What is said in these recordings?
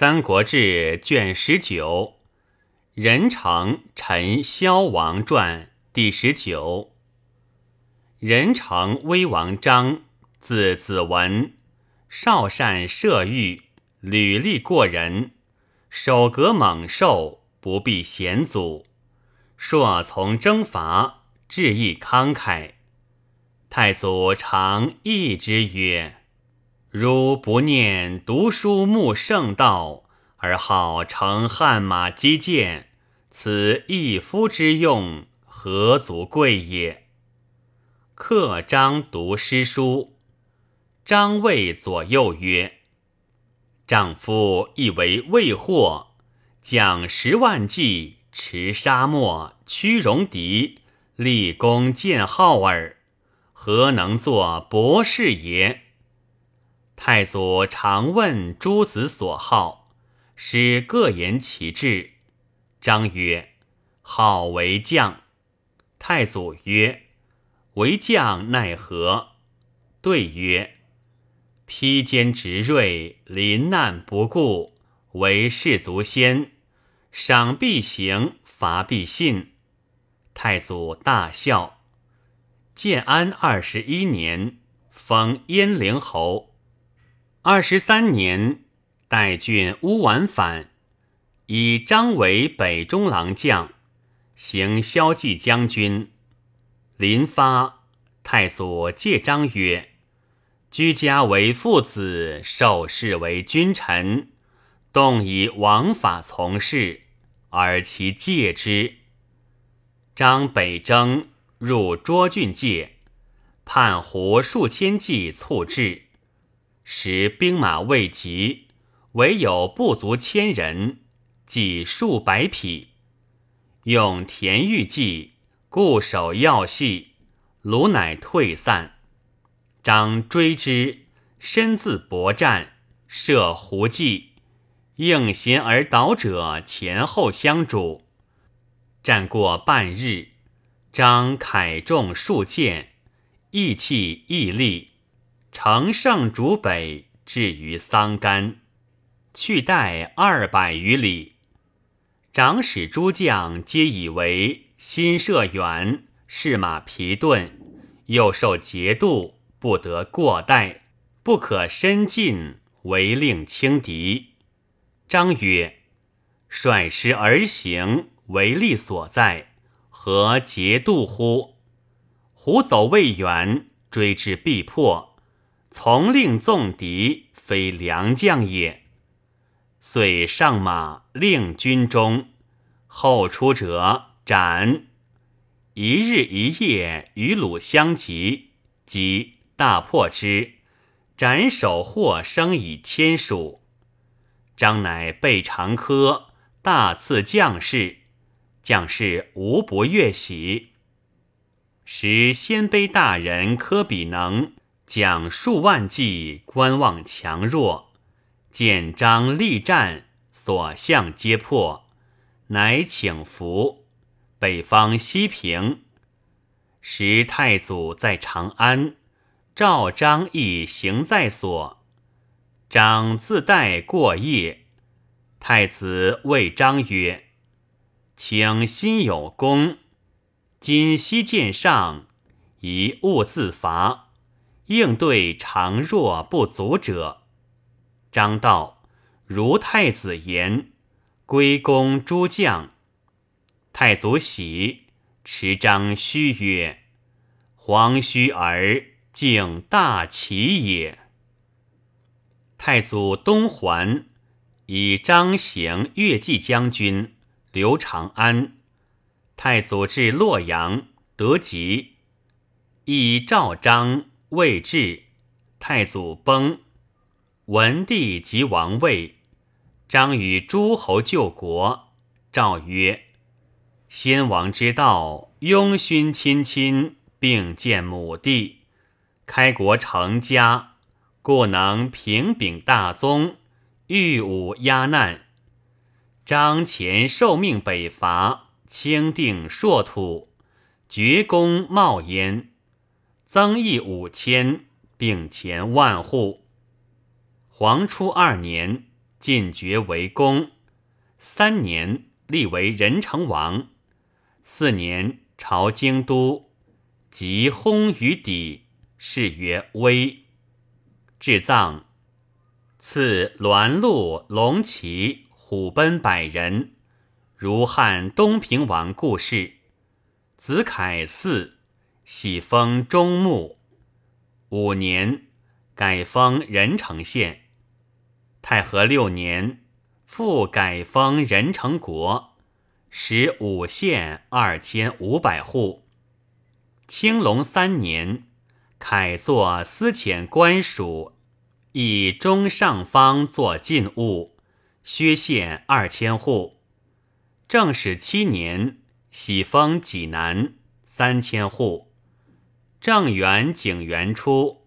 三国志》卷十九，任城陈萧王传第十九。任城威王张，字子文，少善射御，履历过人，守格猛兽，不避险阻。朔从征伐，志意慷慨。太祖常议之曰。如不念读书慕圣道，而好乘汗马击剑，此一夫之用，何足贵也？客张读诗书，张谓左右曰：“丈夫亦为魏祸，将十万骑，持沙漠，驱戎狄，立功建号耳，何能作博士也？”太祖常问诸子所好，使各言其志。张曰：“好为将。”太祖曰：“为将奈何？”对曰：“披坚执锐，临难不顾，为士卒先，赏必行，罚必信。”太祖大笑。建安二十一年，封鄢陵侯。二十三年，代郡乌丸反，以张为北中郎将，行骁骑将军。临发，太祖戒张曰：“居家为父子，受事为君臣，动以王法从事，而其戒之。”张北征，入涿郡界，叛胡数千骑卒至。时兵马未及，唯有不足千人，计数百匹，用田豫计固守要隙，卢乃退散。张追之，身自搏战，设胡计，应弦而倒者前后相主。战过半日，张凯中数箭，意气毅力。乘胜逐北，至于桑干，去代二百余里。长史诸将皆以为心涉远，士马疲顿，又受节度，不得过待，不可深进，唯令轻敌。张曰：“率师而行，为利所在，何节度乎？胡走未远，追之必破。”从令纵敌，非良将也。遂上马，令军中后出者斩。一日一夜，与鲁相及，即大破之，斩首获生以千数。张乃备长科，大赐将士，将士无不悦喜。时鲜卑大人柯比能。将数万计观望强弱，见张力战，所向皆破，乃请服。北方西平，时太祖在长安，赵张亦行在所。张自带过夜，太子谓张曰：“请心有功，今西见上，宜勿自伐。”应对常弱不足者，张道如太子言，归公诸将。太祖喜，持张虚曰：“黄须儿竟大齐也。”太祖东还，以张行越骑将军，留长安。太祖至洛阳，得吉，以赵章。未至，太祖崩，文帝即王位。张与诸侯救国。诏曰：“先王之道，拥勋亲亲，并建母弟，开国成家，故能平秉大宗，御武压难。张前受命北伐，清定朔土，绝功冒焉。”增邑五千，并前万户。黄初二年，进爵为公。三年，立为仁成王。四年，朝京都，即薨于底，谥曰威。至葬，赐鸾鹿、龙旗、虎贲百人，如汉东平王故事。子凯嗣，喜封中牧。五年，改封仁城县。太和六年，复改封仁成国，使五县二千五百户。青龙三年，凯作司遣官署，以中上方作禁务，薛县二千户。正始七年，喜封济南三千户。正元景元初，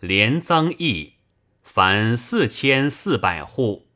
连增邑。凡四千四百户。